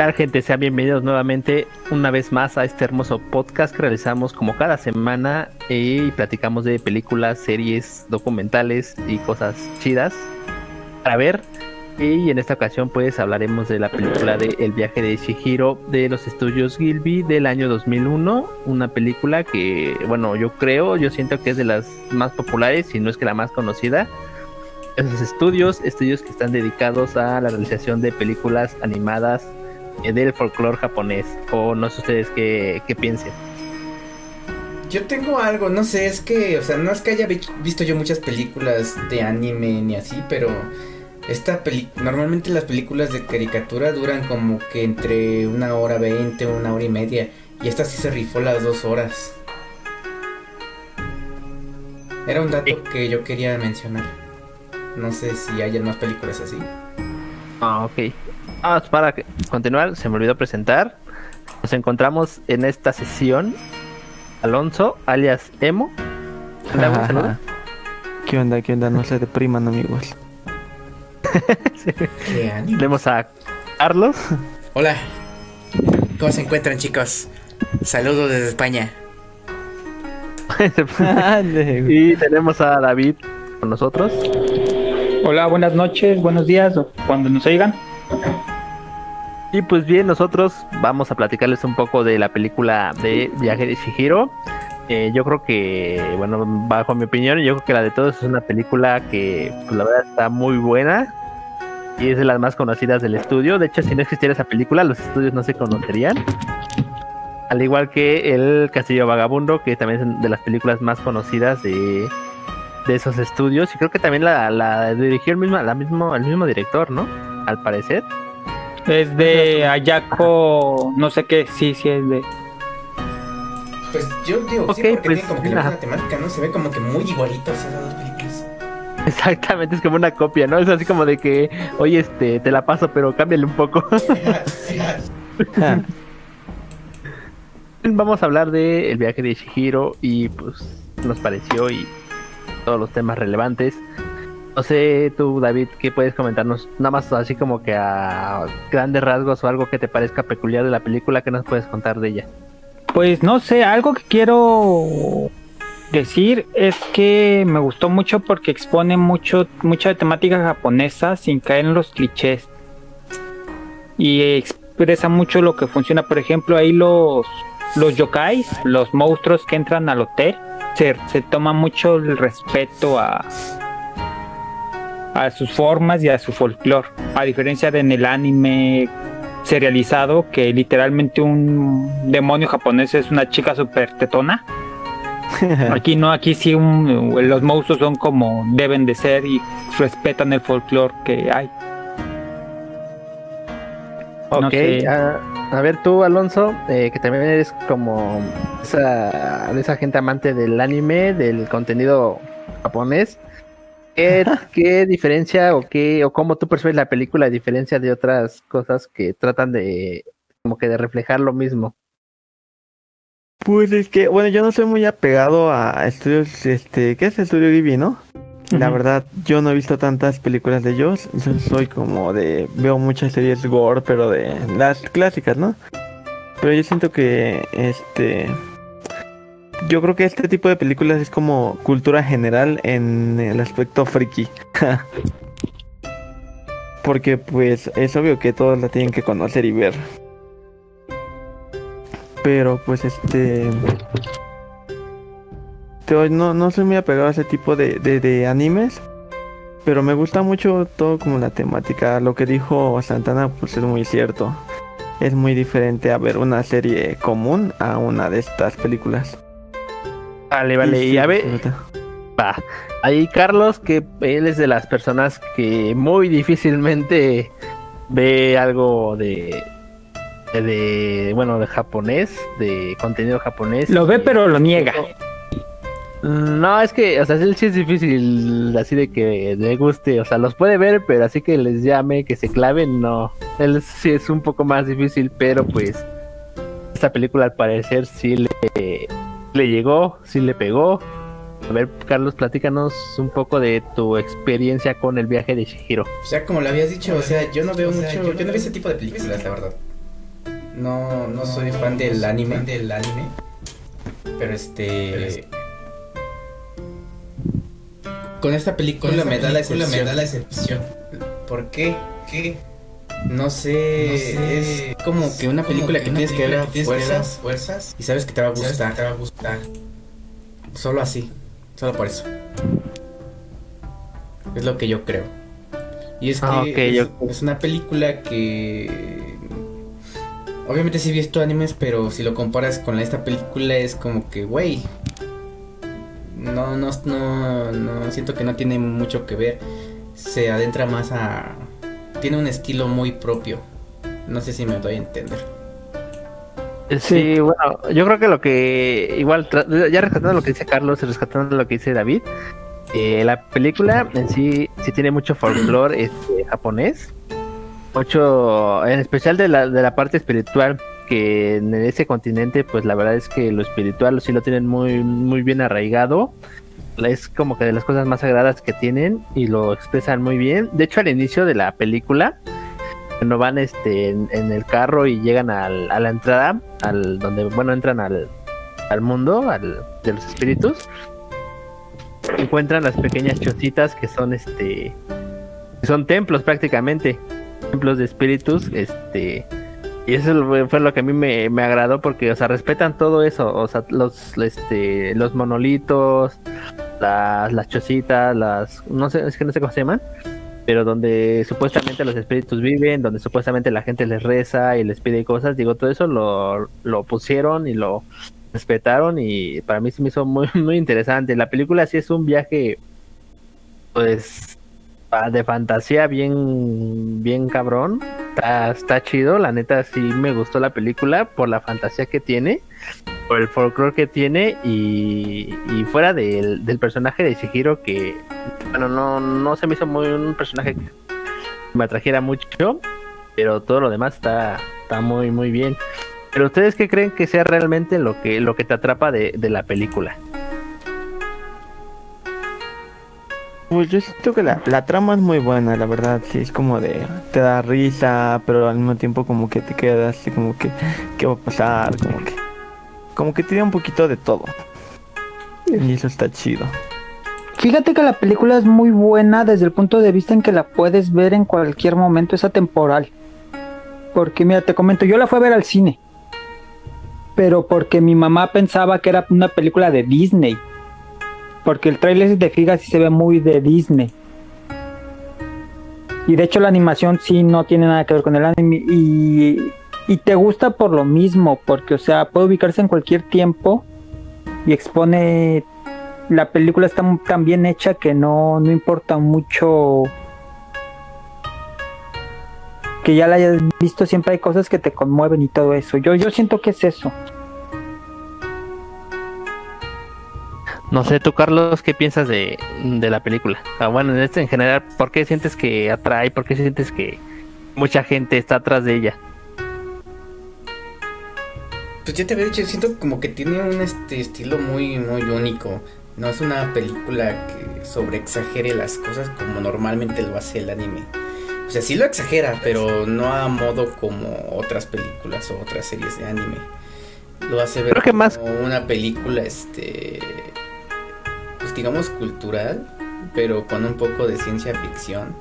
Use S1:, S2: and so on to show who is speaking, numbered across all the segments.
S1: ¿Qué tal gente? Sean bienvenidos nuevamente una vez más a este hermoso podcast que realizamos como cada semana y platicamos de películas, series, documentales y cosas chidas para ver. Y en esta ocasión pues hablaremos de la película de El viaje de Shihiro de los estudios Gilby del año 2001, una película que bueno yo creo, yo siento que es de las más populares si no es que la más conocida. Esos estudios, estudios que están dedicados a la realización de películas animadas eh, del folclore japonés. O no sé ustedes qué, qué piensen.
S2: Yo tengo algo, no sé, es que, o sea, no es que haya visto yo muchas películas de anime ni así, pero esta película, normalmente las películas de caricatura duran como que entre una hora veinte, una hora y media, y esta sí se rifó las dos horas. Era un dato que yo quería mencionar. No sé si hay más películas así.
S1: Ah, ok. Ah, para continuar, se me olvidó presentar. Nos encontramos en esta sesión. Alonso, alias Emo.
S3: ¿Qué onda? ¿Qué onda? No se depriman, amigos.
S1: Vemos a Carlos.
S2: Hola. ¿Cómo se encuentran, chicos? Saludos desde España.
S1: y tenemos a David con nosotros.
S4: Hola, buenas noches, buenos días, cuando nos oigan.
S1: Y pues bien, nosotros vamos a platicarles un poco de la película de Viaje de Shihiro. Eh, yo creo que, bueno, bajo mi opinión, yo creo que la de todos es una película que, pues, la verdad, está muy buena y es de las más conocidas del estudio. De hecho, si no existiera esa película, los estudios no se conocerían. Al igual que El Castillo Vagabundo, que también es de las películas más conocidas de, de esos estudios. Y creo que también la, dirigió el mismo, la mismo, el mismo director, ¿no? Al parecer.
S4: Es de Ayako, no sé qué, sí, sí es de.
S2: Pues yo digo, sí, porque pues, tiene como que la misma temática, ¿no? Se ve como que muy igualito esas dos películas.
S1: Exactamente, es como una copia, ¿no? Es así como de que, oye, este, te la paso, pero cámbiale un poco. Vamos a hablar de el viaje de Shihiro y pues nos pareció y todos los temas relevantes. No sé, tú, David, ¿qué puedes comentarnos? Nada más así como que a grandes rasgos o algo que te parezca peculiar de la película, ¿qué nos puedes contar de ella?
S4: Pues no sé, algo que quiero decir es que me gustó mucho porque expone mucho mucha temática japonesa sin caer en los clichés. Y expresa mucho lo que funciona, por ejemplo, ahí los los yokais, los monstruos que entran al hotel, se, se toma mucho el respeto a, a sus formas y a su folclore. A diferencia de en el anime serializado, que literalmente un demonio japonés es una chica super tetona. Aquí no, aquí sí los monstruos son como deben de ser y respetan el folclore que hay.
S1: Ok, a, ver tú Alonso, eh, que también eres como esa, esa gente amante del anime, del contenido japonés. ¿Qué, diferencia o qué o cómo tú percibes la película a diferencia de otras cosas que tratan de como que de reflejar lo mismo?
S3: Pues es que, bueno, yo no soy muy apegado a estudios, este, ¿qué es Estudio Ghibli, no? La verdad, yo no he visto tantas películas de ellos. Yo soy como de, veo muchas series gore, pero de las clásicas, ¿no? Pero yo siento que, este, yo creo que este tipo de películas es como cultura general en el aspecto friki. Porque pues es obvio que todos la tienen que conocer y ver. Pero pues este... No, no soy muy apegado a ese tipo de, de, animes. Pero me gusta mucho todo como la temática. Lo que dijo Santana pues es muy cierto. Es muy diferente a ver una serie común a una de estas películas.
S1: Vale, vale. Y, a ver. Va. Ahí Carlos, que él es de las personas que muy difícilmente ve algo de. de bueno, de japonés, de contenido japonés.
S4: Lo ve, pero lo niega.
S1: No, es que, o sea, sí es difícil así de que le guste, o sea, los puede ver, pero así que les llame, que se claven, no. Él sí es un poco más difícil, pero pues esta película al parecer sí le, le llegó, sí le pegó. A ver, Carlos, platícanos un poco de tu experiencia con el viaje de Shihiro.
S2: O sea, como lo habías dicho, o sea, yo no veo mucho, yo, no veo ese tipo de películas, la verdad. no, no soy fan del anime, del anime. Pero este. Con esta película, me, da la excepción. me da la excepción. ¿Por qué? ¿Qué? No sé, es como que una película que, tienes que ver a fuerzas, fuerzas y sabes que te va a gustar. Te va a gustar. Solo así, solo por eso. Es lo que yo creo. Y es
S1: Ah,
S2: que
S1: ok,
S2: es,
S1: yo-
S2: es una película que obviamente sí he visto animes, pero si lo comparas con esta película es como que, güey, no, no, no, no, siento que no tiene mucho que ver. Se adentra más a, tiene un estilo muy propio. No sé si me doy a entender.
S1: Sí, bueno, yo creo que lo que igual, ya rescatando lo que dice Carlos y rescatando lo que dice David, eh, la película en sí sí tiene mucho folclore este, japonés, mucho, en especial de la, de la parte espiritual, que en ese continente, pues la verdad es que lo espiritual sí lo tienen muy, muy bien arraigado. Es como que de las cosas más sagradas que tienen y lo expresan muy bien. De hecho, al inicio de la película, cuando van este en, el carro y llegan al- a la entrada, al donde bueno entran al, al mundo, al de los espíritus, encuentran las pequeñas chocitas que son este son templos prácticamente, templos de espíritus, este y eso fue- lo que a mí me, me agradó porque o sea respetan todo eso, o sea los este los monolitos, las las chocitas, las no sé, es que no sé cómo se llaman pero donde supuestamente los espíritus viven, donde supuestamente la gente les reza y les pide cosas, digo, todo eso lo, lo pusieron y lo respetaron y para mí se me hizo muy, muy interesante. La película sí es un viaje, pues, de fantasía bien, bien cabrón. Está, está chido, la neta sí me gustó la película por la fantasía que tiene, por el folclore que tiene y, fuera del, del personaje de Shihiro que bueno, no, no se me hizo muy un personaje que me atrajera mucho, pero todo lo demás está, está muy, muy bien. Pero ustedes qué creen que sea realmente lo que, lo que te atrapa de, de la película?
S3: Pues yo siento que la, la trama es muy buena, la verdad, sí, es como de, te da risa, pero al mismo tiempo como que te quedas así como que, ¿qué va a pasar? Como que, como que tiene un poquito de todo. Y eso está chido.
S4: Fíjate que la película es muy buena desde el punto de vista en que la puedes ver en cualquier momento, es atemporal. Porque mira, te comento, yo la fui a ver al cine. Pero porque mi mamá pensaba que era una película de Disney. Porque el tráiler, si te fijas, sí se ve muy de Disney. Y de hecho la animación sí no tiene nada que ver con el anime. Y, te gusta por lo mismo. Porque, o sea, puede ubicarse en cualquier tiempo. Y expone la película está tan bien hecha que no, no importa mucho que ya la hayas visto, siempre hay cosas que te conmueven y todo eso. Yo, yo siento que es eso.
S1: No sé, tú Carlos, ¿qué piensas de, de la película? Ah, bueno, en este en general, ¿por qué sientes que atrae? ¿Por qué sientes que mucha gente está atrás de ella?
S2: Pues ya te había dicho, siento como que tiene un este estilo muy, muy único. No es una película que sobreexagere las cosas como normalmente lo hace el anime. O sea, sí lo exagera, pero no a modo como otras películas o otras series de anime. Lo hace ver
S1: Creo que más-
S2: como una película, este, pues digamos cultural, pero con un poco de ciencia ficción.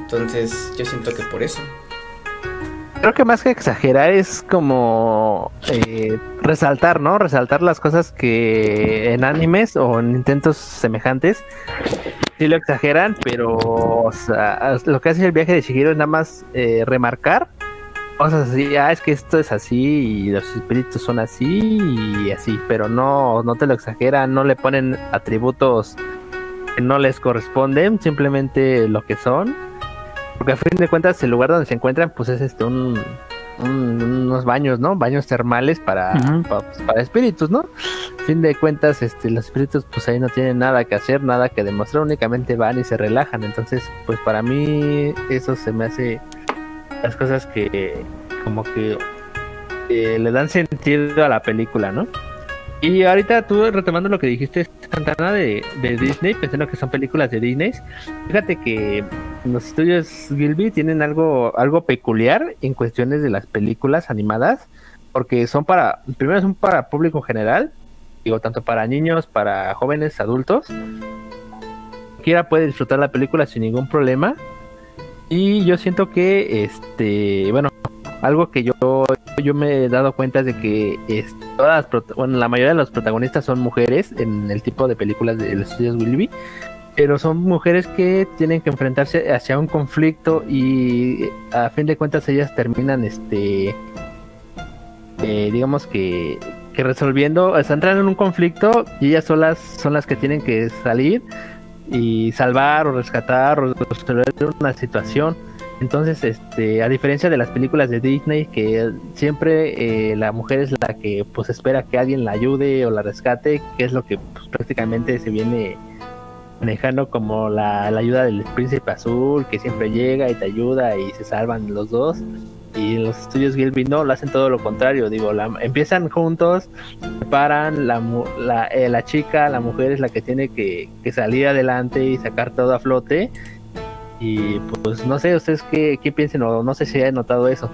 S2: Entonces, yo siento que por eso.
S1: Creo que más que exagerar es como eh, resaltar, ¿no? Resaltar las cosas que en animes o en intentos semejantes sí lo exageran, pero lo que hace el viaje de Shihiro es nada más eh, remarcar cosas así, ah, es que esto es así y los espíritus son así y así, pero no, no te lo exageran, no le ponen atributos que no les corresponden, simplemente lo que son. Porque a fin de cuentas el lugar donde se encuentran pues es este un, un- unos baños, ¿no? Baños termales para, pa- pues, para espíritus, ¿no? A fin de cuentas este los espíritus pues ahí no tienen nada que hacer, nada que demostrar, únicamente van y se relajan. Entonces, pues para mí eso se me hace las cosas que como que eh, le dan sentido a la película, ¿no? Y ahorita tú retomando lo que dijiste, Santana, de, de Disney, pensando que son películas de Disney, fíjate que los estudios Gilby tienen algo, algo peculiar en cuestiones de las películas animadas, porque son para, primero son para público general, digo, tanto para niños, para jóvenes, adultos. Cualquiera puede disfrutar la película sin ningún problema. Y yo siento que, este, bueno, algo que yo, yo me he dado cuenta es de que es, todas bueno, la mayoría de los protagonistas son mujeres en el tipo de películas de los estudios Wilby pero son mujeres que tienen que enfrentarse hacia un conflicto y a fin de cuentas ellas terminan este eh, digamos que, que resolviendo o sea, entran en un conflicto y ellas solas son las que tienen que salir y salvar o rescatar o resolver una situación. Entonces este a diferencia de las películas de Disney que siempre eh, la mujer es la que pues espera que alguien la ayude o la rescate que es lo que pues, prácticamente se viene manejando como la, ayuda del príncipe azul que siempre llega y te ayuda y se salvan los dos y los estudios Gilby no lo hacen todo lo contrario digo la, empiezan juntos paran la, la, eh, la, chica la mujer es la que tiene que, salir adelante y sacar todo a flote. Y pues no sé ustedes qué, qué piensen o no sé si han notado eso.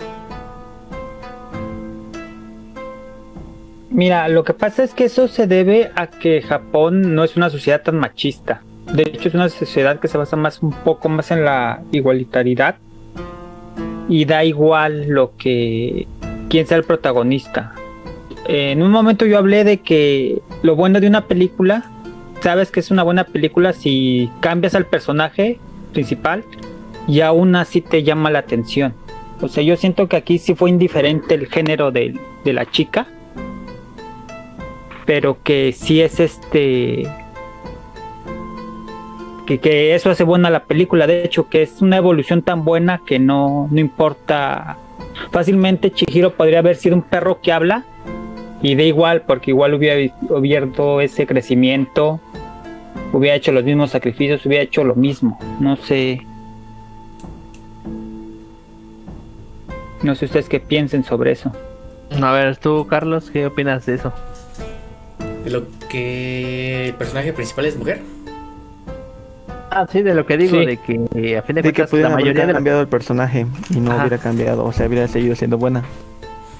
S4: Mira, lo que pasa es que eso se debe a que Japón no es una sociedad tan machista. De hecho, es una sociedad que se basa más un poco más en la igualitaridad y da igual lo que quién sea el protagonista. En un momento yo hablé de que lo bueno de una película, sabes que es una buena película si cambias al personaje principal y aún así te llama la atención. O sea, yo siento que aquí sí fue indiferente el género de, de la chica, pero que sí es este que, eso hace buena la película, de hecho, que es una evolución tan buena que no, no importa. Fácilmente Chihiro podría haber sido un perro que habla y da igual, porque igual hubiera abierto ese crecimiento, hubiera hecho los mismos sacrificios, hubiera hecho lo mismo. No sé. No sé ustedes qué piensen sobre eso.
S1: A ver, tú, Carlos, ¿qué opinas de eso?
S2: De lo que el personaje principal es mujer.
S1: Ah, sí, de lo que digo, de que a fin de, cuentas
S3: la mayoría de cambiado el personaje y no hubiera cambiado, o sea, hubiera seguido siendo buena.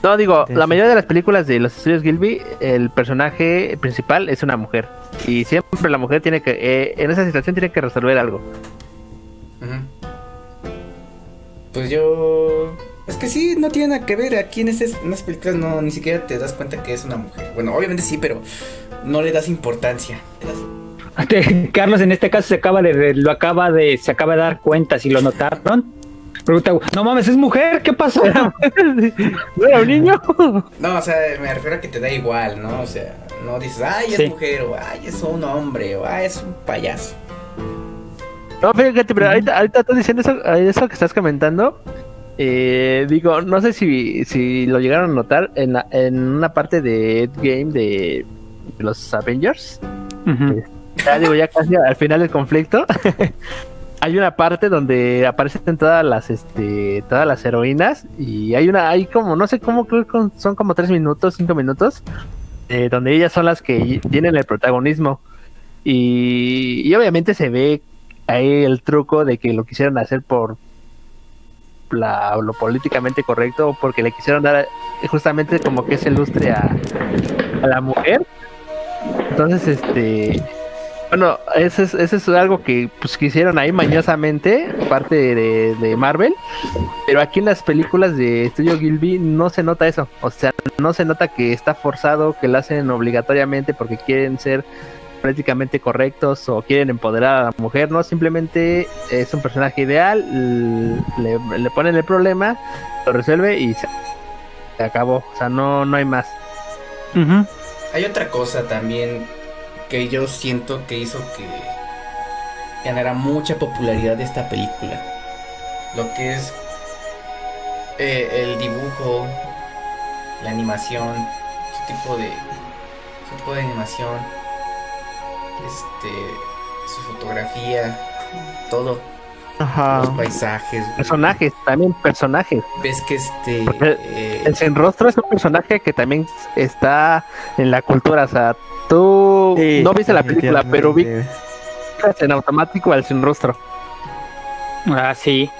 S1: No, digo, la mayoría de las películas de los estudios Gilby, el personaje principal es una mujer. Y siempre la mujer tiene que, eh, en esa situación tiene que resolver algo.
S2: Pues yo... Es que sí, no tiene nada que ver. Aquí en, estas películas no, ni siquiera te das cuenta que es una mujer. Bueno, obviamente sí, pero no le das importancia.
S4: Carlos en este caso se acaba de lo acaba de se acaba de dar cuenta si lo notaron. Pregunta, no mames, es mujer, ¿qué pasó? ¿No era un niño?
S2: No, o sea, me refiero a que te da igual, ¿no? O sea, no dices, ay, es mujer, o ay, es un hombre, o ay, es un payaso.
S1: No, fíjate, pero ahorita, ahorita estás diciendo eso, eso que estás comentando. Eh, digo, no sé si, si lo llegaron a notar en, en una parte de Game de, los Avengers. Ya digo, ya casi al final del conflicto. hay una parte donde aparecen todas las este todas las heroínas y hay una hay como no sé cómo son como tres minutos cinco minutos eh, donde ellas son las que tienen el protagonismo y, obviamente se ve ahí el truco de que lo quisieron hacer por lo políticamente correcto porque le quisieron dar justamente como que ese lustre a, a la mujer entonces este bueno, eso es, eso es algo que pues hicieron ahí mañosamente, parte de, Marvel. Pero aquí en las películas de Studio Gilby no se nota eso. O sea, no se nota que está forzado, que lo hacen obligatoriamente porque quieren ser prácticamente correctos o quieren empoderar a la mujer, no, simplemente es un personaje ideal, le, ponen el problema, lo resuelve y se, acabó, o sea, no, no hay más.
S2: Hay otra cosa también que yo siento que hizo que ganara mucha popularidad de esta película. Lo que es eh, el dibujo, la animación, su tipo de su tipo de animación, este, su fotografía, todo. Los paisajes.
S1: Personajes, también personajes.
S2: Ves que este.
S1: Eh, el Sin Rostro es un personaje que también está en la cultura. O sea, tú no viste la película, pero vi en automático al Sin Rostro.
S4: Ah, sí.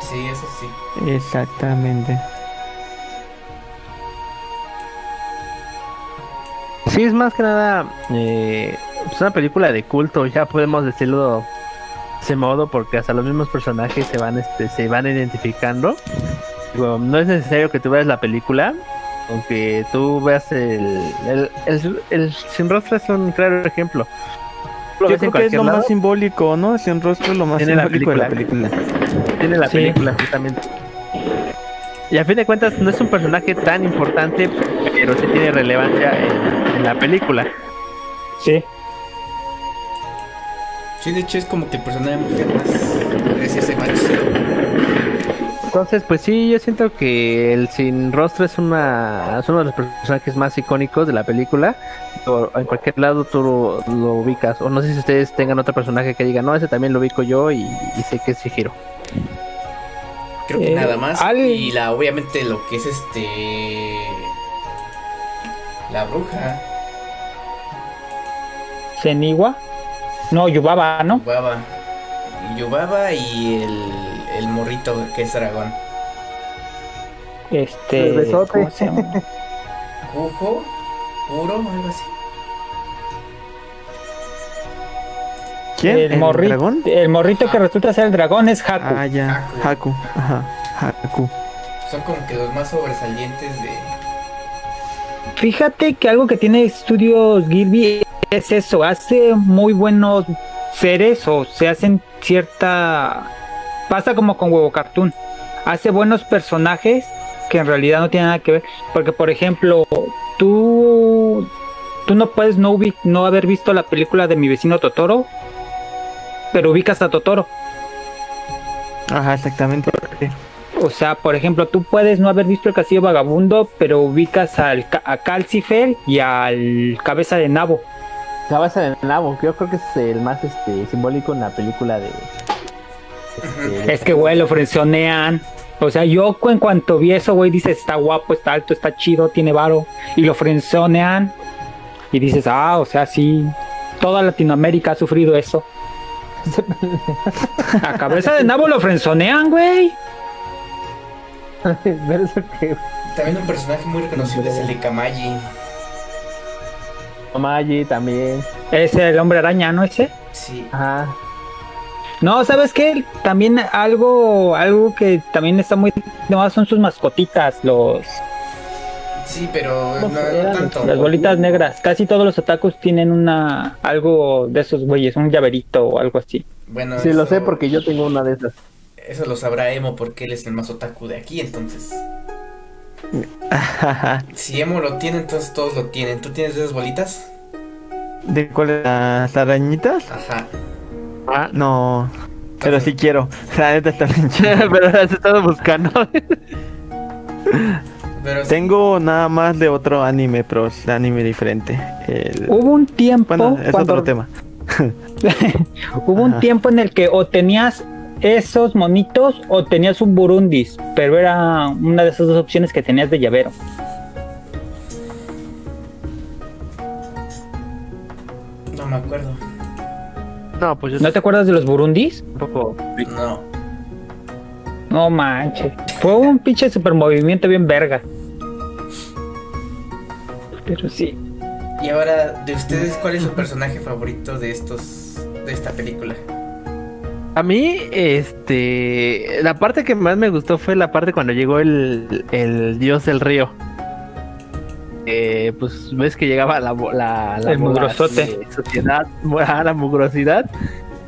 S2: Sí, eso sí.
S3: Exactamente.
S1: Sí, es más que nada eh, pues una película de culto, ya podemos decirlo de ese modo, porque hasta los mismos personajes se van, este, se van identificando. Digo, no es necesario que tú veas la película, aunque tú veas el, el, el, el Sin Rostro es un claro ejemplo. Lo
S3: Yo creo que es lo
S1: lado,
S3: más simbólico, ¿no? Sin rostro es lo más
S1: Tiene la
S3: simbólico de la
S1: película.
S3: película.
S1: tiene la
S4: Sí.
S1: película justamente. Y a fin de cuentas no es un personaje tan importante, pero sí tiene relevancia en, en la película.
S4: Sí.
S2: Sí, de hecho es como que el personaje más. Podría decirse más chido.
S1: Entonces, pues sí, yo siento que el sin rostro es una es uno de los personajes más icónicos de la película. O en cualquier lado tú lo, lo ubicas. O no sé si ustedes tengan otro personaje que diga, no, ese también lo ubico yo y, y sé que es Shihiro.
S2: Creo que
S4: Eh,
S2: nada más.
S4: al-
S2: Y la, obviamente lo que es este. La bruja.
S4: Zeniwa. No, Yubaba, ¿no?
S2: Yubaba. Yubaba y el, el morrito que es dragón.
S4: Este.
S1: El besote.
S4: ¿cómo se llama?
S2: Kujo. Puro, algo así.
S3: ¿Quién?
S4: El, morrito,
S3: dragón?
S4: el morrito que resulta ser el dragón es Haku.
S3: Ah, ya. Haku. Ajá. Haku.
S2: Son como que los más sobresalientes de.
S4: Fíjate que algo que tiene Estudios Gilby es eso, hace muy buenos seres o se hacen cierta... Pasa como con Huevo Cartoon, hace buenos personajes que en realidad no tienen nada que ver, porque por ejemplo, tú, tú no puedes no, no haber visto la película de mi vecino Totoro, pero ubicas a Totoro.
S3: Ajá, exactamente.
S4: O sea, por ejemplo, tú puedes no haber visto el Castillo Vagabundo, pero ubicas al, a Calcifer y al Cabeza de Nabo.
S1: Cabeza de nabo, que yo creo que es el más este simbólico en la película de. este,
S4: Es que, güey, lo frenzonean. O sea, yo en cuanto vi eso, güey, dices, está guapo, está alto, está chido, tiene varo. Y lo frenzonean. Y dices, ah, o sea, sí. Toda Latinoamérica ha sufrido eso. A cabeza de nabo lo frenzonean, güey.
S1: Pero eso que.
S2: También un personaje muy reconocible es el de Kamaji.
S1: Omaji también.
S4: Es el hombre araña, ¿no? Ese.
S2: Sí.
S1: Ajá.
S4: No, ¿sabes qué? También algo, algo que también está muy de moda son sus mascotitas, los
S2: Sí, pero no,
S1: ¿Cómo
S2: no tanto.
S4: las bolitas negras. Casi todos los otakus tienen una algo de esos güeyes, un llaverito o algo así.
S2: Bueno,
S1: Sí, lo sé porque yo tengo una de esas.
S2: Eso lo sabrá Emo porque él es el más otaku de aquí, entonces. Si Emo lo tiene, entonces todos lo tienen. ¿Tú tienes esas bolitas?
S3: ¿De cuáles? ¿Las arañitas?
S2: Ajá.
S1: Ah,
S3: No. Pero sí quiero. La neta está bien chida.
S1: pero las he estado buscando.
S2: Pero sí,
S3: Tengo nada más de otro anime, pero es anime diferente. El-
S4: Hubo un tiempo
S3: Bueno, es
S4: cuando
S3: otro tema.
S4: hubo un tiempo en el que o tenías esos monitos o tenías un burundis, pero era una de esas dos opciones que tenías de llavero.
S2: no me acuerdo.
S1: No, pues yo
S4: ¿No te acuerdas de los burundis?
S1: tampoco.
S2: No.
S4: No manches. Fue un pinche super movimiento bien verga. Pero sí.
S2: Y ahora, de ustedes, ¿cuál es su personaje favorito de estos. de esta película?
S1: A mí, este. La parte que más me gustó fue la parte cuando llegó el, el dios del río. Eh, pues ves que llegaba la, bo- la, la
S4: El mugrosote.
S1: sociedad, la mugrosidad.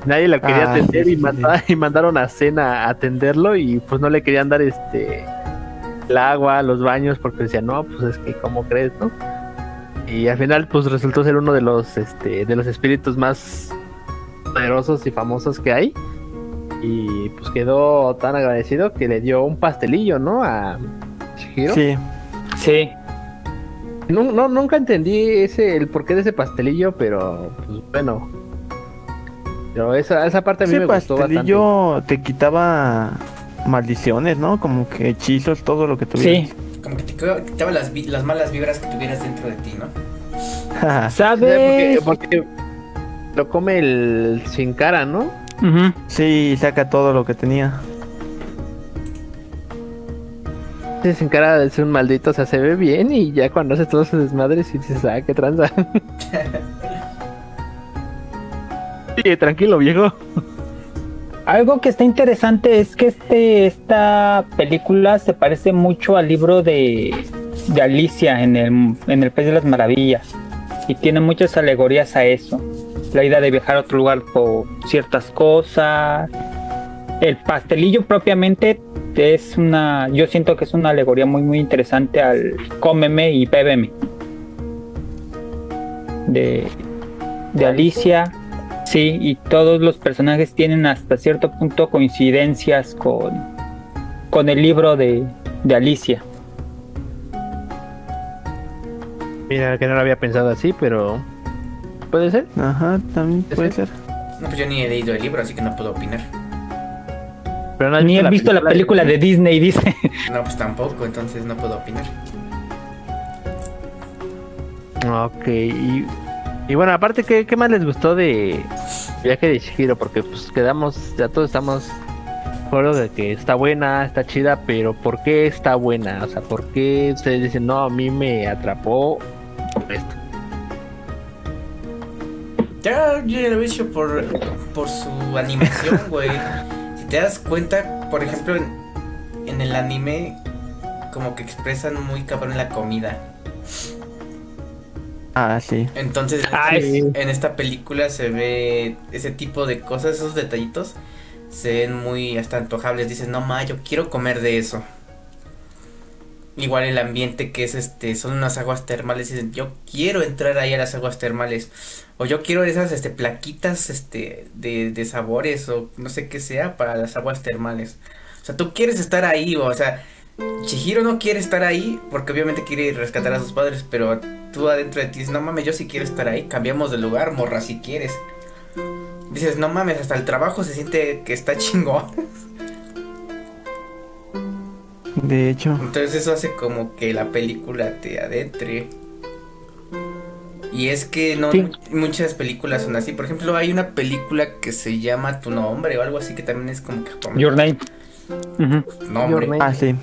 S1: Nadie lo quería
S3: Ah,
S1: atender
S3: sí,
S1: y,
S3: sí,
S1: manda- y mandaron a Cena a atenderlo y pues no le querían dar este el agua, los baños, porque decían, no, pues es que cómo crees, ¿no? Y al final pues resultó ser uno de los este de los espíritus más poderosos y famosos que hay. Y pues quedó tan agradecido que le dio un pastelillo, ¿no? A Shihiro.
S3: Sí.
S4: Sí.
S1: No, no, nunca entendí ese el porqué de ese pastelillo, pero pues bueno. Pero esa, esa parte a mí
S3: Ese
S1: me gustó bastante.
S3: pastelillo te quitaba maldiciones, ¿no? Como que hechizos, todo lo que tuvieras.
S4: Sí.
S2: Como que te quitaba- quitaba las, malas vibras que tuvieras dentro de ti, ¿no?
S4: ¿Sabes?
S1: Porque, porque lo come el sin cara, ¿no?
S4: Ujú.
S3: Sí, saca todo lo que tenía.
S1: Ese sin cara es un maldito, o sea, se ve bien y ya cuando hace todos sus desmadres y dices, ah, qué tranza. sí, tranquilo, viejo.
S4: Algo que está interesante es que este, esta película se parece mucho al libro de, de Alicia en el, en el País de las Maravillas. Y tiene muchas alegorías a eso. La idea de viajar a otro lugar por ciertas cosas. El pastelillo propiamente es una, yo siento que es una alegoría muy muy interesante al cómeme y bébeme. De, de Alicia, Sí, y todos los personajes tienen hasta cierto punto coincidencias con, con el libro de, de Alicia.
S1: Mira, que no lo había pensado así, pero puede ser.
S3: Ajá, también puede ser.
S2: No, pues yo ni he leído el libro, así que no puedo opinar.
S1: Pero no has
S4: Ni he visto la película de Disney, dice.
S2: No, pues tampoco, entonces no puedo opinar.
S1: Ok, y, y bueno, aparte, ¿qué, ¿qué más les gustó de Viaje de Shihiro? Porque pues quedamos, ya todos estamos acuerdo de que está buena, está chida, pero ¿por qué está buena? O sea, ¿por qué ustedes dicen, no, a mí me atrapó esto?
S2: Ya, yo ya lo he por, por su animación, güey. Si te das cuenta, por ejemplo, en, en el anime, como que expresan muy cabrón la comida.
S3: Ah, sí.
S2: Entonces,
S4: Ah,
S2: en-
S4: es-
S2: en esta película se ve ese tipo de cosas, esos detallitos, se ven muy hasta antojables. Dices, no ma, yo quiero comer de eso. Igual el ambiente que es este, son unas aguas termales. Dicen, yo quiero entrar ahí a las aguas termales. O yo quiero esas este, plaquitas este, de, de sabores o no sé qué sea para las aguas termales. O sea, tú quieres estar ahí, o sea, Chihiro no quiere estar ahí porque obviamente quiere rescatar a sus padres, pero tú adentro de ti dices, no mames, yo sí quiero estar ahí, cambiamos de lugar, morra, si quieres. Dices, no mames, hasta el trabajo se siente que está chingón.
S3: De hecho,
S2: Entonces eso hace como que la película te adentre. Y es que no
S4: Sí.
S2: muchas películas son así. Por ejemplo, hay una película que se llama Tu nombre o algo así que también es como que japonés.
S4: Your Name.
S2: Nombre.
S1: Your Name.
S3: ah, sí.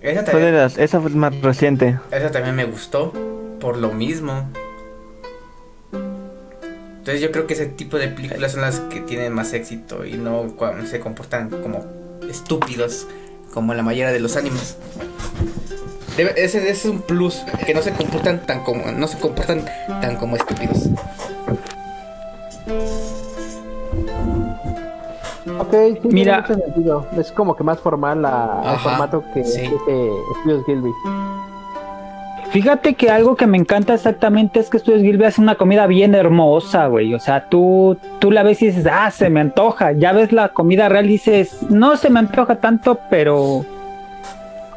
S2: Esa
S3: Fue
S2: también,
S3: las, esa fue más reciente.
S2: esa también me gustó por lo mismo. Entonces yo creo que ese tipo de películas son las que tienen más éxito y no cuando se comportan como estúpidos como la mayoría de los animes. Debe- ese, ese es un plus que no se comportan tan como no se comportan tan como estúpidos.
S1: Ok, sí, tiene
S4: Mira.
S1: mucho sentido. Es como que más formal la, el formato que
S2: sí.
S1: este Studios Gilby.
S4: Fíjate que algo que me encanta exactamente es que Studios Gilby hace una comida bien hermosa, güey. O sea, tú, tú la ves y dices, ah, se me antoja. Ya ves la comida real y dices, no se me antoja tanto, pero.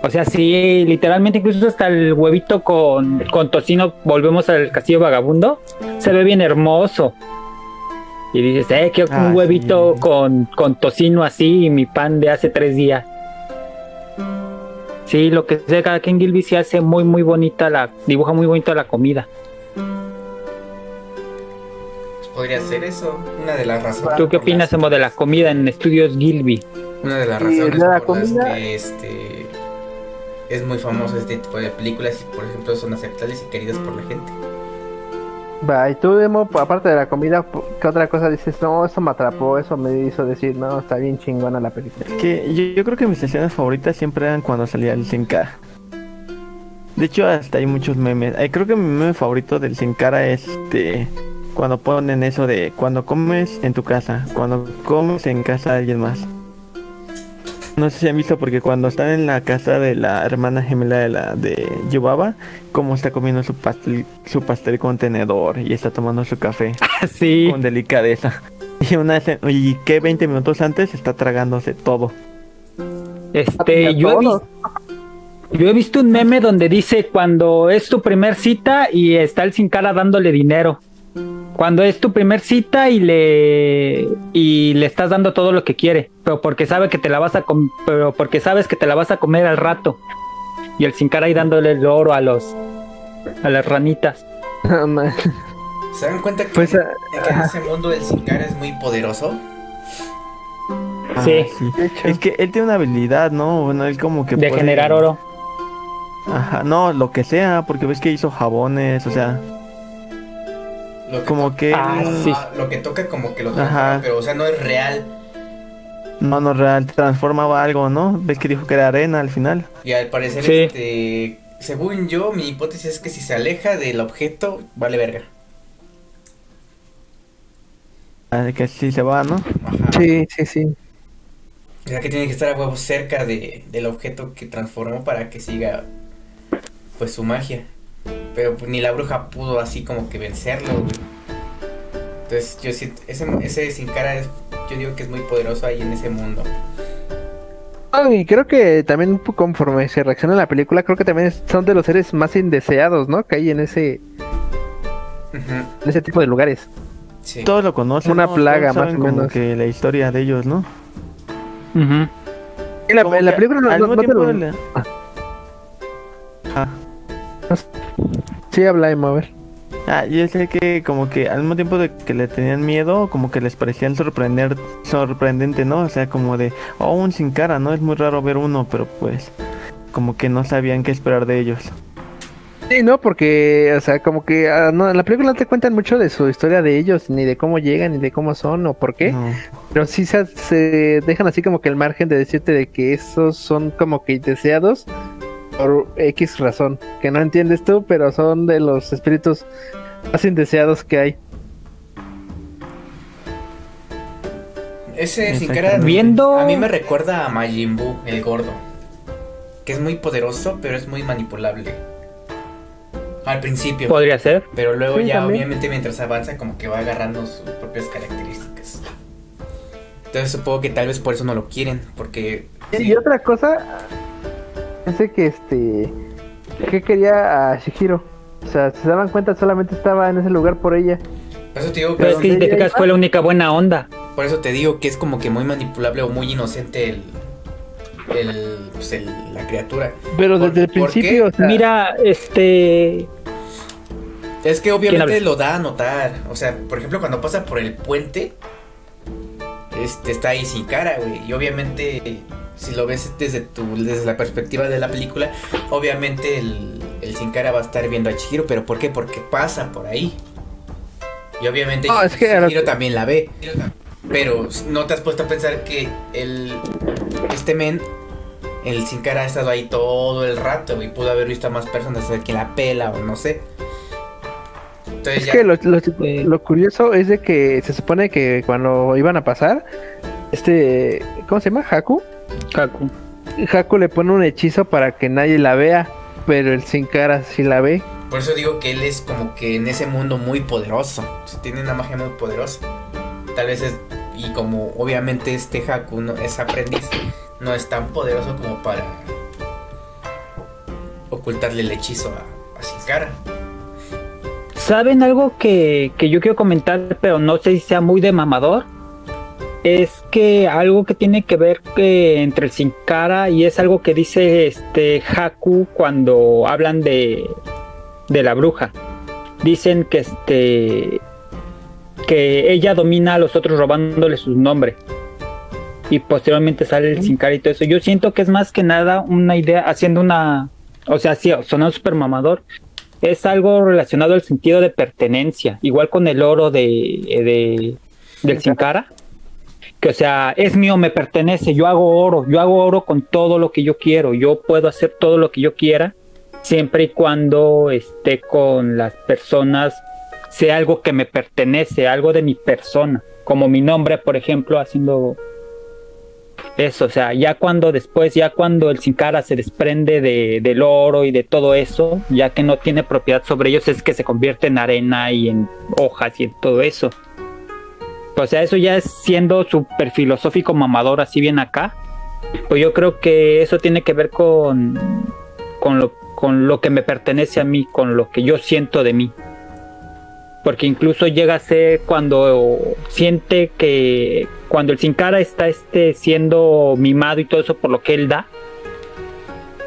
S4: O sea, sí, literalmente, incluso hasta el huevito con, con tocino, volvemos al castillo vagabundo, se ve bien hermoso. Y dices, eh, quiero
S3: Ah,
S4: un huevito
S3: sí.
S4: con, con tocino así y mi pan de hace tres días. Sí, lo que sea, cada quien Gilby sí hace muy, muy bonita la, dibuja muy bonita la comida.
S2: Podría ser eso, una de las razones.
S4: ¿Tú qué opinas, Emo, de la comida en estudios Gilby?
S2: Una de las razones
S1: la
S2: por las
S1: comida-
S2: que este es muy famoso este tipo de películas y por ejemplo son aceptables y queridas por la gente.
S1: Va, y tú, Demo, aparte de la comida, ¿qué otra cosa dices? No, eso me atrapó, eso me hizo decir, no, está bien chingona la película.
S3: Que yo, yo creo que mis escenas favoritas siempre eran cuando salía el Sin Cara. De hecho, hasta hay muchos memes. Creo que mi meme favorito del Sin Cara es este, cuando ponen eso de cuando comes en tu casa, cuando comes en casa de alguien más. No sé si han visto porque cuando están en la casa de la hermana gemela de la de Yubaba, como está comiendo su pastel, su pastel con tenedor y está tomando su café
S4: Sí,
S3: con delicadeza. Y una y que 20 minutos antes está tragándose todo.
S4: este, yo he, yo he visto un meme donde dice cuando es tu primer cita y está el sin cara dándole dinero. Cuando es tu primer cita y le y le estás dando todo lo que quiere, pero porque sabe que te la vas a com- pero porque sabes que te la vas a comer al rato. Y el sin cara ahí dándole el oro a los a las ranitas.
S2: ¿Se dan cuenta que,
S1: Pues,
S2: en-
S1: ah,
S2: que en
S1: ajá.
S2: ese mundo el Sin Cara es muy poderoso?
S3: Ah,
S4: Sí.
S3: Es que él tiene una habilidad, ¿no? Bueno, él como que
S4: De
S3: puede-
S4: generar oro.
S3: Ajá, no, lo que sea, porque ves que hizo jabones, o sea,
S2: Lo que
S3: como que
S4: Ah, sí.
S2: Lo que toca como que lo
S3: Ajá.
S2: transforma, pero o sea, no es real.
S3: no, no real, transformaba algo, ¿no? Ves que dijo que era arena al final.
S2: Y al parecer,
S4: Sí.
S2: este, según yo, mi hipótesis es que si se aleja del objeto, vale verga.
S3: Ah, Que sí se va, ¿no?
S2: Ajá.
S1: Sí, sí, sí.
S2: O sea que tiene que estar a huevo cerca de, del objeto que transformó para que siga pues su magia. Pero pues, ni la bruja pudo así como que vencerlo, güey. Entonces yo siento, ese, ese sin cara es, yo digo que es muy poderoso ahí en ese mundo.
S1: Ah, y creo que también conforme se reacciona en la película, creo que también son de los seres más indeseados, ¿no? Que hay en ese, en ese tipo de lugares.
S2: Sí.
S3: Todos lo conocen.
S1: Una
S3: ¿no?
S1: plaga, más o menos.
S3: que la historia de ellos, ¿no?
S1: En la, en la película no, no- te lo-
S3: le- Ah.
S1: Sí, habla Emma, a ver.
S3: Ah, yo sé que como que al mismo tiempo de que le tenían miedo, como que les parecían sorprender, sorprendente, ¿no? O sea, como de, oh, un sin cara, ¿no? Es muy raro ver uno, pero pues como que no sabían qué esperar de ellos.
S1: Sí, no, porque, o sea, como que ah, no, en la película no te cuentan mucho de su historia de ellos, ni de cómo llegan, ni de cómo son o por qué.
S3: No.
S1: Pero sí se, se dejan así como que el margen de decirte de que esos son como que deseados por X razón, que no entiendes tú, pero son de los espíritus más indeseados que hay.
S2: Ese sin cara
S4: Viendo-
S2: a mí me recuerda a Majin Buu, el gordo. Que es muy poderoso, pero es muy manipulable. Al principio.
S4: Podría ser.
S2: Pero luego
S1: Sí,
S2: ya
S1: también.
S2: obviamente mientras avanza como que va agarrando sus propias características. Entonces supongo que tal vez por eso no lo quieren, porque...
S1: Y
S2: sí,
S1: otra cosa, pensé que este, que quería a Shihiro. O sea, si se daban cuenta, solamente estaba en ese lugar por ella.
S2: por eso te digo
S4: Pero
S2: que,
S4: es que si te
S1: ella
S4: fijas, fue la única buena onda.
S2: por eso te digo que es como que muy manipulable o muy inocente el, el, pues, el- la criatura.
S1: Pero
S2: ¿Por-
S1: desde el principio, o sea,
S4: Mira, este.
S2: Es que obviamente lo da a notar. O sea, por ejemplo, cuando pasa por el puente, este está ahí sin cara, güey. Y obviamente, si lo ves desde tu, desde la perspectiva de la película, obviamente el, el sin cara va a estar viendo a Chihiro. ¿Pero por qué? Porque pasa por ahí. Y obviamente
S1: No, es que ahora-
S2: Chihiro también la ve. Pero no te has puesto a pensar que el este men, el sin cara ha estado ahí todo el rato y pudo haber visto a más personas que la pela o no sé. Entonces
S1: Es
S2: ya-
S1: que lo, lo- lo curioso es de que se supone que cuando iban a pasar, este, ¿cómo se llama? Haku.
S4: Kaku.
S1: Haku le pone un hechizo para que nadie la vea, pero el sin cara sí la ve.
S2: Por eso digo que él es como que en ese mundo muy poderoso. Tiene una magia muy poderosa. Tal vez es. Y como obviamente este Haku no, es aprendiz, no es tan poderoso como para ocultarle el hechizo a, a Sin Cara.
S4: ¿Saben algo que, que yo quiero comentar, pero no sé si sea muy de mamador? Es que algo que tiene que ver que entre el sin cara y es algo que dice este Haku cuando hablan de, de la bruja. Dicen que este que ella domina a los otros robándole sus nombres. Y posteriormente sale el sin cara y todo eso. Yo siento que es más que nada una idea, haciendo una. O sea, sí, sonando súper mamador es algo relacionado al sentido de pertenencia, igual con el oro de, de del sin cara, que o sea, es mío, me pertenece, yo hago oro, yo hago oro con todo lo que yo quiero, yo puedo hacer todo lo que yo quiera, siempre y cuando esté con las personas, sea algo que me pertenece, algo de mi persona, como mi nombre, por ejemplo, haciendo eso, o sea, ya cuando después, ya cuando el sin cara se desprende de, del oro y de todo eso, ya que no tiene propiedad sobre ellos, es que se convierte en arena y en hojas y en todo eso. O sea, eso ya es siendo súper filosófico mamador, así bien acá. Pues yo creo que eso tiene que ver con, con, lo, con lo que me pertenece a mí, con lo que yo siento de mí. Porque incluso llega a ser cuando siente que cuando el sin cara está este siendo mimado y todo eso por lo que él da,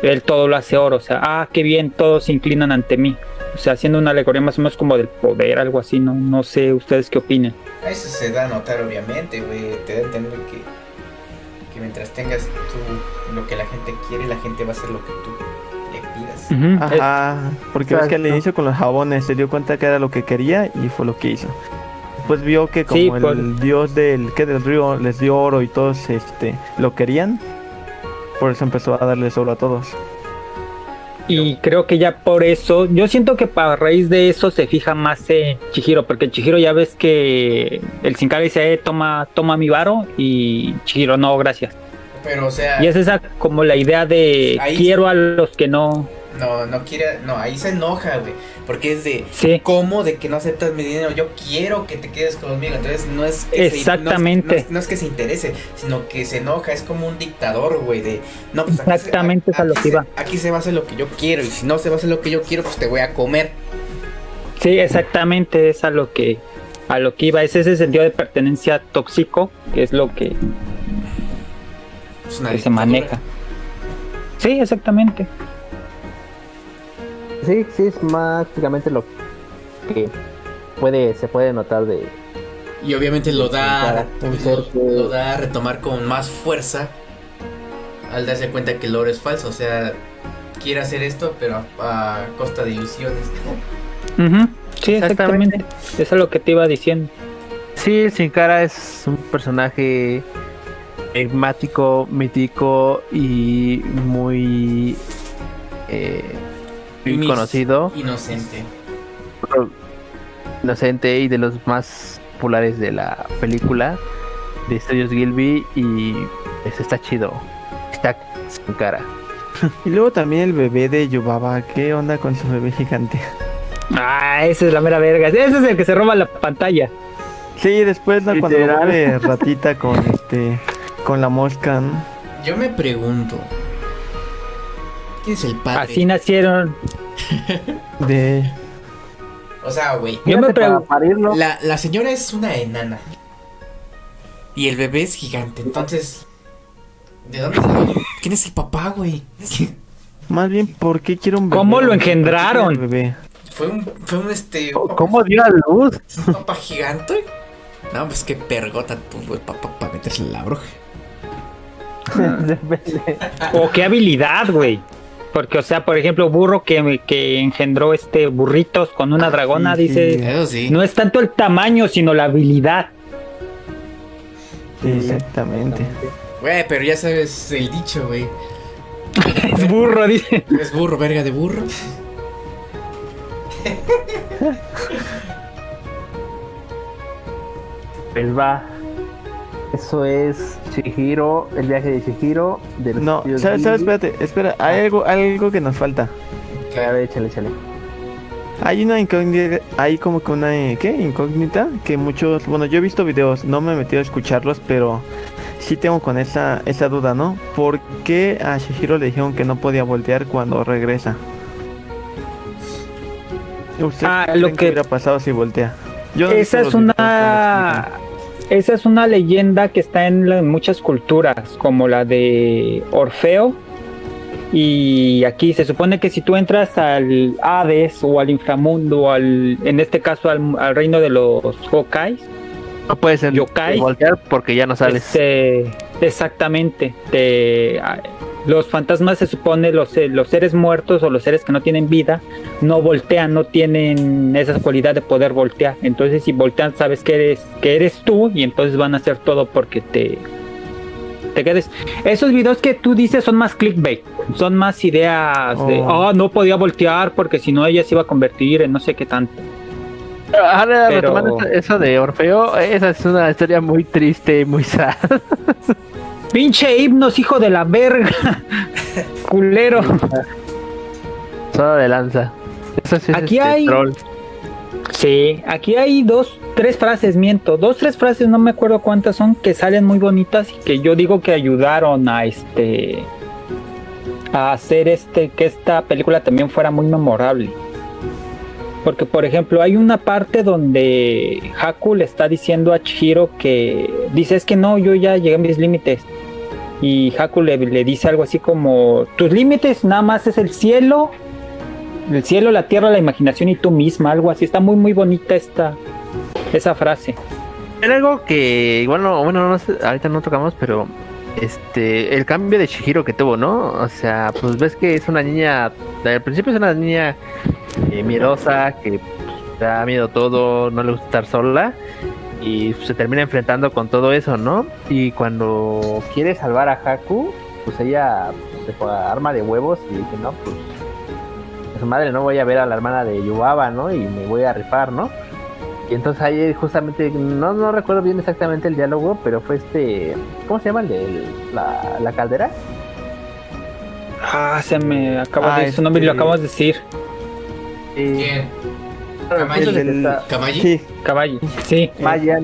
S4: él todo lo hace oro. O sea, ah, qué bien, todos se inclinan ante mí. O sea, haciendo una alegoría más o menos como del poder, algo así, no, no sé ustedes qué opinen.
S2: Eso se da a notar, obviamente, güey. Te da a entender que, que mientras tengas tú lo que la gente quiere, la gente va a hacer lo que tú le pidas.
S4: Es-
S3: Ajá, porque ves que al inicio con los jabones se dio cuenta que era lo que quería y fue lo que hizo. Pues vio que como
S4: Sí,
S3: el
S4: pues-
S3: dios del que del río les dio oro y todos este lo querían, por eso empezó a darles oro a todos.
S4: Y creo que ya por eso, yo siento que a raíz de eso se fija más en Chihiro, porque Chihiro ya ves que el Sincari dice, eh, toma, toma mi varo, y Chihiro, no, gracias.
S2: Pero, o sea,
S4: Y es esa como la idea de quiero a los que no.
S2: No, no quiere, no, ahí se enoja, güey. Porque es de,
S4: Sí,
S2: ¿cómo de que no aceptas mi dinero? Yo quiero que te quedes conmigo. Entonces, no es que se-
S4: Exactamente.
S2: no es- no es, no es que se interese, sino que se enoja. Es como un dictador, güey. De, no, pues aquí se-
S4: Exactamente es a lo
S2: aquí
S4: que
S2: se-
S4: iba.
S2: Aquí se va a hacer lo que yo quiero. Y si no se va a hacer lo que yo quiero, pues te voy a comer.
S4: sí, exactamente es a lo que a lo que iba. Es ese sentido de pertenencia tóxico, que es lo que,
S2: Es una
S4: que se maneja. Sí, exactamente.
S1: Sí, sí, es más prácticamente lo que puede, se puede notar de.
S2: Y obviamente lo da, lo, lo da a retomar con más fuerza al darse cuenta que el oro es falso. O sea, quiere hacer esto, pero a, a costa de ilusiones.
S4: Sí,
S1: Exactamente.
S4: exactamente. Eso es lo que te iba diciendo.
S1: Sí, el Sin Cara es un personaje enigmático, mítico y muy, eh, muy
S2: Mis-
S1: conocido,
S2: Inocente.
S1: inocente y de los más populares de la película de Estudios Gilby y pues, está chido. Está Sin Cara.
S3: Y luego también el bebé de Yubaba, ¿qué onda con su bebé gigante?
S4: Ah, esa es la mera verga. Ese es el que se roba la pantalla.
S3: Sí, después ¿no? cuando lo ratita con este con la mosca, ¿no?
S2: Yo me pregunto. ¿Quién es el padre?
S4: Así nacieron.
S3: de
S2: O sea, güey.
S4: Yo me pregunto.
S2: La, la señora es una enana. Y el bebé es gigante. Entonces. ¿De dónde salió? ¿Quién es el papá, güey?
S3: más bien ¿por qué quiere un bebé?
S4: ¿Cómo lo
S3: ¿Por qué quiere
S4: engendraron?
S3: bebé?
S2: Fue un. Fue un este.
S1: ¿Cómo dio a luz?
S2: ¿Un papá gigante? No, pues qué pergota tuvo el papá para meterse en la bruja.
S4: O qué habilidad, güey. Porque, o sea, por ejemplo, burro que, que engendró este burritos con una dragona,
S3: sí,
S4: dice.
S3: sí.
S2: Eso sí.
S4: No es tanto el tamaño, sino la habilidad.
S3: Sí, exactamente.
S2: Güey, pero ya sabes el dicho, güey.
S4: Es burro, dice.
S2: Es burro, verga de burro.
S1: Pues va. Eso es Chihiro, el viaje de Chihiro. De los
S3: No, ¿sabes? ¿sabes? Espérate, espera, hay algo, algo que nos falta.
S1: A ver, échale, échale.
S3: Hay una incógnita, hay como que una, eh, ¿qué? Incógnita que muchos, bueno, yo he visto videos, no me he metido a escucharlos, pero sí tengo con esa, esa duda, ¿no? ¿Por qué a Shihiro le dijeron que no podía voltear cuando regresa? ¿Ustedes
S4: Ah, lo
S3: que
S4: que-
S3: hubiera pasado si voltea? Yo no
S4: Esa es una. Esa es una leyenda que está en, la- en muchas culturas, como la de Orfeo. Y aquí se supone que si tú entras al Hades o al inframundo, o al, en este caso al, al reino de los Hokais,
S1: No puedes en-
S4: Yokai.
S1: voltear porque ya no sales.
S4: este, exactamente, te- los fantasmas se supone, los, eh, los seres muertos o los seres que no tienen vida, no voltean, no tienen esa cualidad de poder voltear. Entonces si voltean sabes que eres, que eres tú y entonces van a hacer todo porque te, te quedes. Esos videos que tú dices son más clickbait, son más ideas de,
S3: Oh.
S4: oh, no podía voltear porque si no ella se iba a convertir en no sé qué tanto.
S1: Ahora,
S4: Pero-
S1: retomando eso- eso de Orfeo, esa es una historia muy triste, muy sad.
S4: Pinche himnos, hijo de la verga. Culero.
S1: Solo de lanza. Eso sí es
S4: Aquí
S1: este,
S4: hay-
S1: troll.
S4: Sí, aquí hay dos, tres frases, miento, dos, tres frases, no me acuerdo cuántas son, que salen muy bonitas y que yo digo que ayudaron a este, a hacer este, que esta película también fuera muy memorable. Porque, por ejemplo, hay una parte donde Haku le está diciendo a Chihiro que dice es que no, yo ya llegué a mis límites. Y Haku le, le dice algo así como, tus límites nada más es el cielo el cielo, la tierra, la imaginación y tú misma, algo así. Está muy, muy bonita esta, esa frase.
S1: Era algo que, bueno, bueno, ahorita no tocamos, pero este, el cambio de Shihiro que tuvo, ¿no? O sea, pues ves que es una niña, al principio es una niña eh, miedosa, que pues, da miedo todo, no le gusta estar sola, y se termina enfrentando con todo eso, ¿no? Y cuando quiere salvar a Haku, pues ella pues, se arma de huevos y dice, no, pues, su madre, no voy a ver a la hermana de Yubaba, ¿no? Y me voy a rifar, ¿no? Y entonces ahí justamente, no, no recuerdo bien exactamente el diálogo, pero fue este, ¿cómo se llama el de la, la caldera?
S4: Ah, se me acaba
S3: Ah,
S4: de su nombre y lo
S3: este-
S4: acabas de decir.
S1: Eh,
S2: ¿Quién? ¿Kamayi?
S3: Sí,
S4: Caballo. Sí.
S1: Maya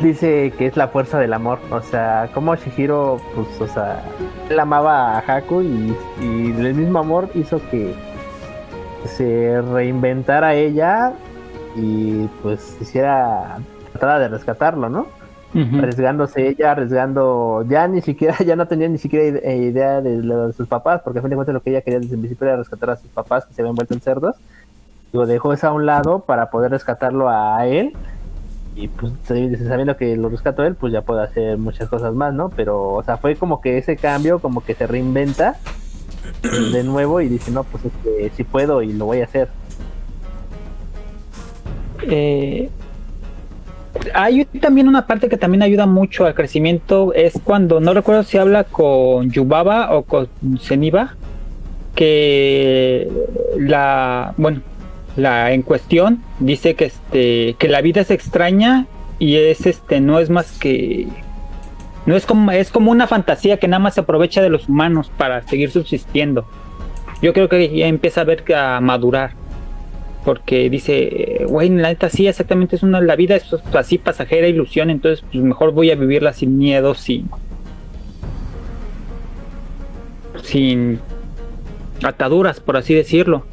S1: dice que es la fuerza del amor. O sea, como Shihiro, pues, o sea, él amaba a Haku y, y el mismo amor hizo que se reinventara ella y pues hiciera tratara de rescatarlo, ¿no? Arriesgándose ella, arriesgando, ya ni siquiera, ya no tenía ni siquiera eh, idea de lo de sus papás, porque a fin de cuentas lo que ella quería desde el principio era rescatar a sus papás que se habían vuelto en cerdos. Digo, dejó eso a un lado para poder rescatarlo a él. Y pues sabiendo que lo rescató él, pues ya puede hacer muchas cosas más, ¿no? Pero, o sea, fue como que ese cambio, como que se reinventa de nuevo y dice, no, pues es que sí puedo y lo voy a hacer.
S4: Eh, hay también una parte que también ayuda mucho al crecimiento, es cuando, no recuerdo si habla con Yubaba o con Zeniba, que la, bueno, la en cuestión dice que este, que la vida es extraña y es este, no es más que, no es como, es como una fantasía que nada más se aprovecha de los humanos para seguir subsistiendo. Yo creo que ya empieza a ver a madurar porque dice, güey, la neta sí, exactamente es una, la vida es así pasajera ilusión, entonces pues mejor voy a vivirla sin miedo, sin sin ataduras, por así decirlo.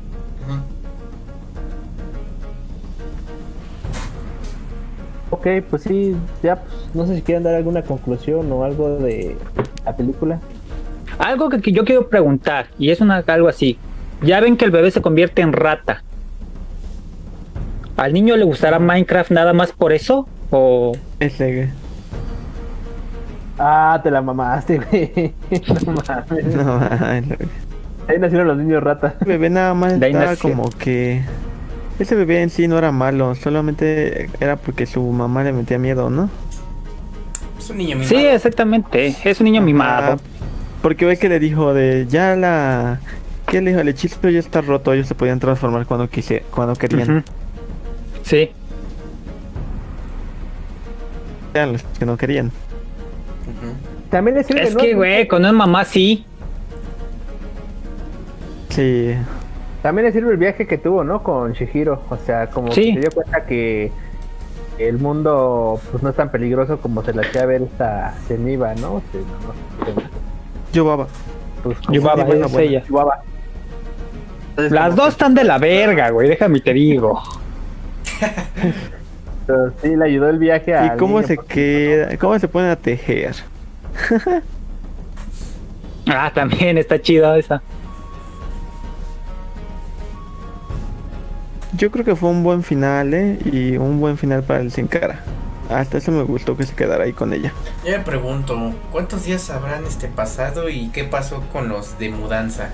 S1: Ok, pues sí, ya, pues no sé si quieren dar alguna conclusión o algo de la película.
S4: Algo que, que yo quiero preguntar, y es una, algo así, ya ven que el bebé se convierte en rata. ¿Al niño le gustará Minecraft nada más por eso? ¿O
S3: ese,
S1: Ah, te la mamaste, güey. No mames.
S3: no, el
S1: Ahí nacieron los niños ratas.
S3: bebé nada más
S4: De ahí
S3: estaba como que ese bebé en sí no era malo, solamente era porque su mamá le metía miedo, ¿no?
S2: Es un niño mimado.
S4: Sí, exactamente, es un niño mimado.
S3: Ah, porque ve que le dijo de ya la ¿Qué le dijo? El hechizo ya está roto, ellos se podían transformar cuando quise, cuando querían.
S4: Ujú. Sí.
S3: Eran los que no querían.
S2: Ujú.
S1: También le sirve,
S4: Es
S1: ¿no?
S4: que, güey, con una mamá sí.
S3: Sí.
S1: También le sirve el viaje que tuvo, ¿no? Con Shihiro. O sea, como
S4: Sí.
S1: que se dio cuenta que el mundo pues no es tan peligroso como se le hacía ver esta Zeniba, ¿no? Se- no, no pues,
S4: Yubaba, es
S3: buena.
S4: ella.
S1: Yubaba. Entonces,
S4: Las dos están de la verga, güey, déjame te digo.
S1: pero sí le ayudó el viaje a.
S3: ¿Y cómo se queda? ¿Cómo se ponen a tejer?
S4: Ah, también está chida esa.
S3: Yo creo que fue un buen final, ¿eh? Y un buen final para el Sin Cara. Hasta eso me gustó que se quedara ahí con ella.
S2: Yo me pregunto, ¿cuántos días habrán este pasado y qué pasó con los de mudanza?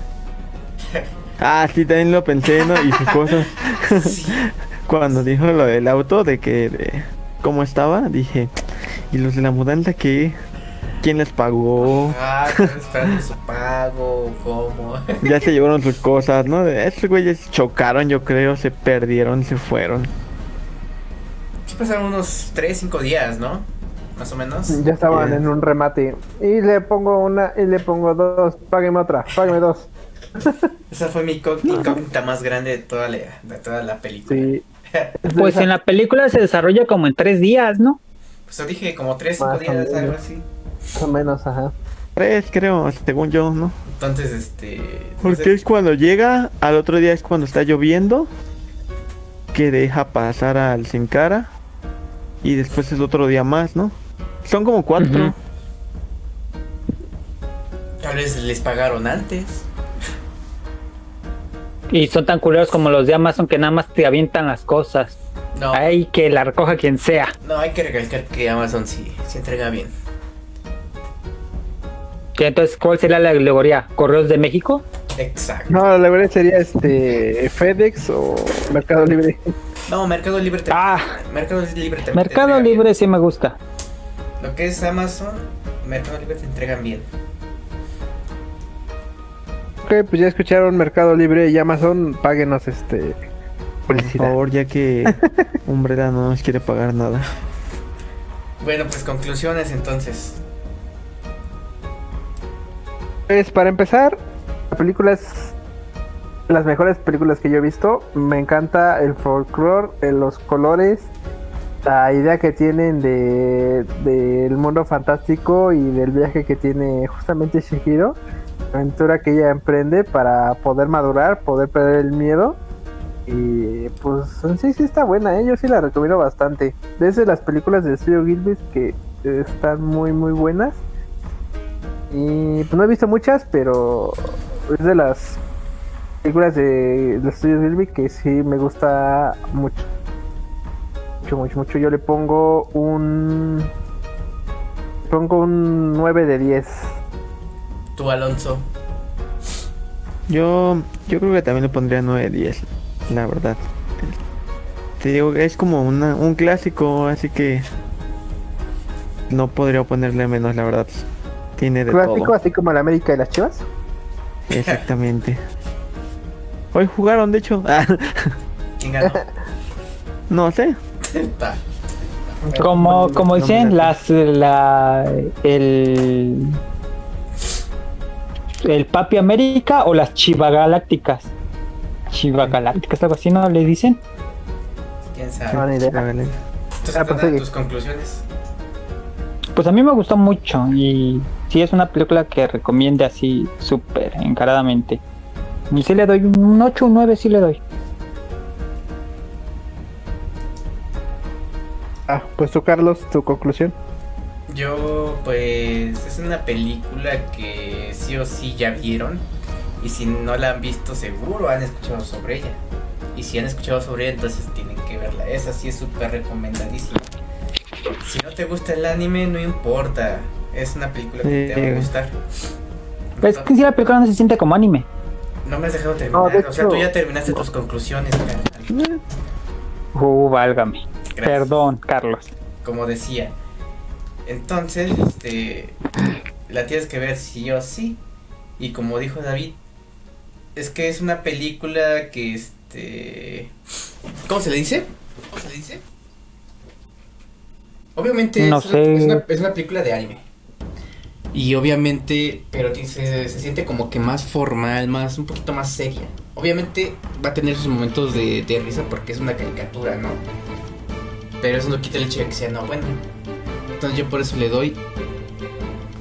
S3: Ah, sí, también lo pensé, ¿no? Y sus cosas.
S2: Sí.
S3: Cuando dijo lo del auto, de que... de ¿Cómo estaba? Dije, ¿y los de la mudanza qué? ¿Quién les pagó?
S2: Ah, esperando su pago, ¿cómo?
S3: Ya se llevaron sus cosas, ¿no? Estos güeyes chocaron, yo creo, se perdieron, se fueron.
S2: Sí pasaron unos 3, 5 días, ¿no? Más o menos.
S1: Ya estaban
S3: Yes.
S1: en un remate. Y le pongo una, y le pongo dos. Págueme otra, págueme dos.
S2: Esa fue mi incógnita más grande de toda la, de toda la película.
S1: Sí.
S4: Pues en la película se desarrolla como en tres días, ¿no?
S2: Pues yo dije como 3, 5
S1: Más o
S2: días, algo así.
S1: Más o menos, ajá.
S3: Tres, creo, según yo, ¿no?
S2: Entonces, este. no
S3: Porque
S2: sé,
S3: es cuando llega, al otro día es cuando está lloviendo, que deja pasar al Sin Cara, y después es otro día más, ¿no? Son como cuatro.
S2: Tal vez les pagaron antes.
S4: Y son tan culeros como los de Amazon que nada más te avientan las cosas.
S2: No,
S4: Hay que la recoja quien sea.
S2: no, hay que recalcar que Amazon sí, se entrega bien.
S4: Que entonces, ¿cuál sería la alegoría? ¿Correos de México?
S2: Exacto.
S1: No, la verdad sería este FedEx o Mercado Libre.
S2: No, Mercado Libre te-
S4: Ah,
S2: Mercado Libre te
S4: Mercado
S2: bien.
S4: Libre sí me gusta.
S2: Lo que es Amazon, Mercado Libre te entregan bien.
S1: Ok, pues ya escucharon Mercado Libre y Amazon, páguenos este
S3: Por favor, ya que Umbrella no nos quiere pagar nada.
S2: Bueno, pues conclusiones entonces.
S1: Pues para empezar, la película es de las mejores películas que yo he visto. Me encanta el folclore, eh, los colores, la idea que tienen de del mundo fantástico y del viaje que tiene justamente Shihiro. La aventura que ella emprende para poder madurar, poder perder el miedo. Y pues sí, sí está buena, ¿eh? yo sí la recomiendo bastante. Desde las películas de Studio Gilbert que están muy muy buenas. Y pues no he visto muchas, pero es de las películas de, de Studio Gilbert que sí me gusta mucho. Mucho, mucho, mucho. Yo le pongo un. Pongo un 9 de 10.
S2: Tú, Alonso.
S3: Yo, yo creo que también le pondría 9-10, la verdad. Te digo que es como una, un clásico, así que no podría ponerle menos, la verdad. Tiene de
S1: Clásico,
S3: todo.
S1: así como el América y las Chivas.
S3: Exactamente. Hoy jugaron, de hecho. Ah,
S2: ¿Quién ganó?
S3: no sé.
S4: Como, como
S3: no
S4: dicen, las la el el Papi América o las Chivagalácticas. Chivagalácticas, algo así, ¿no le dicen?
S2: ¿Quién
S1: No,
S2: sabe?
S1: ni idea. Ah, pues
S2: tus conclusiones.
S4: Pues a mí me gustó mucho y sí es una película que recomiende así súper encaradamente. Y sí le doy un 8 o 9, sí le doy.
S1: Ah, pues tú, Carlos, tu conclusión.
S2: Yo, pues, es una película que sí o sí ya vieron. Y si no la han visto, seguro han escuchado sobre ella. Y si han escuchado sobre ella, entonces tienen que verla. Esa sí es súper recomendadísima. Si no te gusta el anime, no importa. Es una película que te va a gustar.
S4: Pues es que si la película no se siente como anime.
S2: No me has dejado terminar.
S1: No, de
S2: o sea, tú ya terminaste tus conclusiones. carnal.
S4: Uh, válgame.
S2: Gracias.
S4: Perdón, Carlos.
S2: como decía. Entonces, este, la tienes que ver sí o sí. Y como dijo David, es que es una película que, este, ¿cómo se le dice? ¿Cómo se le dice? Obviamente
S4: No
S2: es,
S4: sé.
S2: Una, es, una, es una película de anime. Y obviamente, pero se, se siente como que más formal, más un poquito más seria. Obviamente va a tener sus momentos de, de risa porque es una caricatura, ¿no? Pero eso no quita el hecho de que sea no bueno. Entonces yo por eso le doy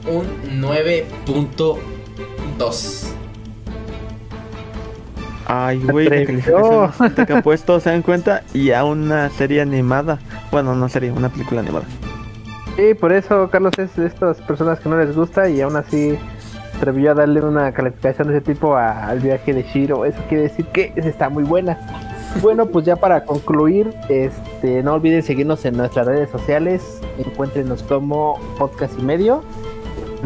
S2: un 9.2.
S3: Ay, güey, la que ha puesto, ¿se dan cuenta? Y a una serie animada. Bueno, no serie, una película animada.
S1: Sí, por eso Carlos es de estas personas que no les gusta y aún así atrevió a darle una calificación de ese tipo a- al viaje de Shiro. Eso quiere decir que está muy buena. Bueno, pues ya para concluir, este, no olviden seguirnos en nuestras redes sociales. Encuéntrenos como podcast y medio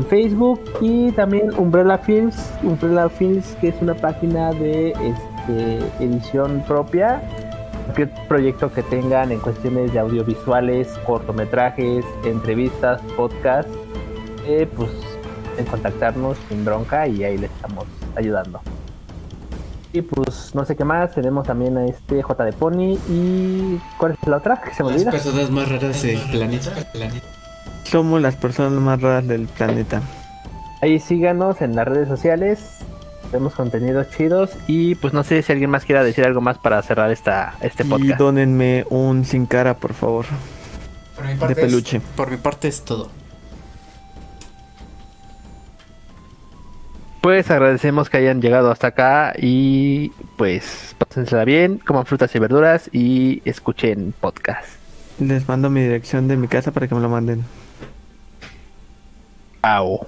S1: en Facebook y también Umbrella Films, Umbrella Films que es una página de este, edición propia cualquier proyecto que tengan en cuestiones de audiovisuales, cortometrajes, entrevistas, podcast, eh, pues en contactarnos sin bronca y ahí les estamos ayudando. Y pues no sé qué más, tenemos también a este J de Pony y ¿cuál es la otra? Que se me
S2: Las
S1: olvida.
S2: personas más raras del planeta.
S3: Somos las personas más raras del planeta.
S1: Ahí síganos en las redes sociales, tenemos contenidos chidos
S5: Y pues no sé si alguien más quiera decir algo más para cerrar esta, este
S3: Y
S5: podcast.
S3: dónenme un sin cara, por favor.
S2: Por mi parte
S3: De peluche.
S2: Es, por mi parte es todo.
S5: Pues agradecemos que hayan llegado hasta acá y pues pásensela bien, coman frutas y verduras y escuchen podcast.
S3: Les mando mi dirección de mi casa para que me lo manden.
S5: Ow.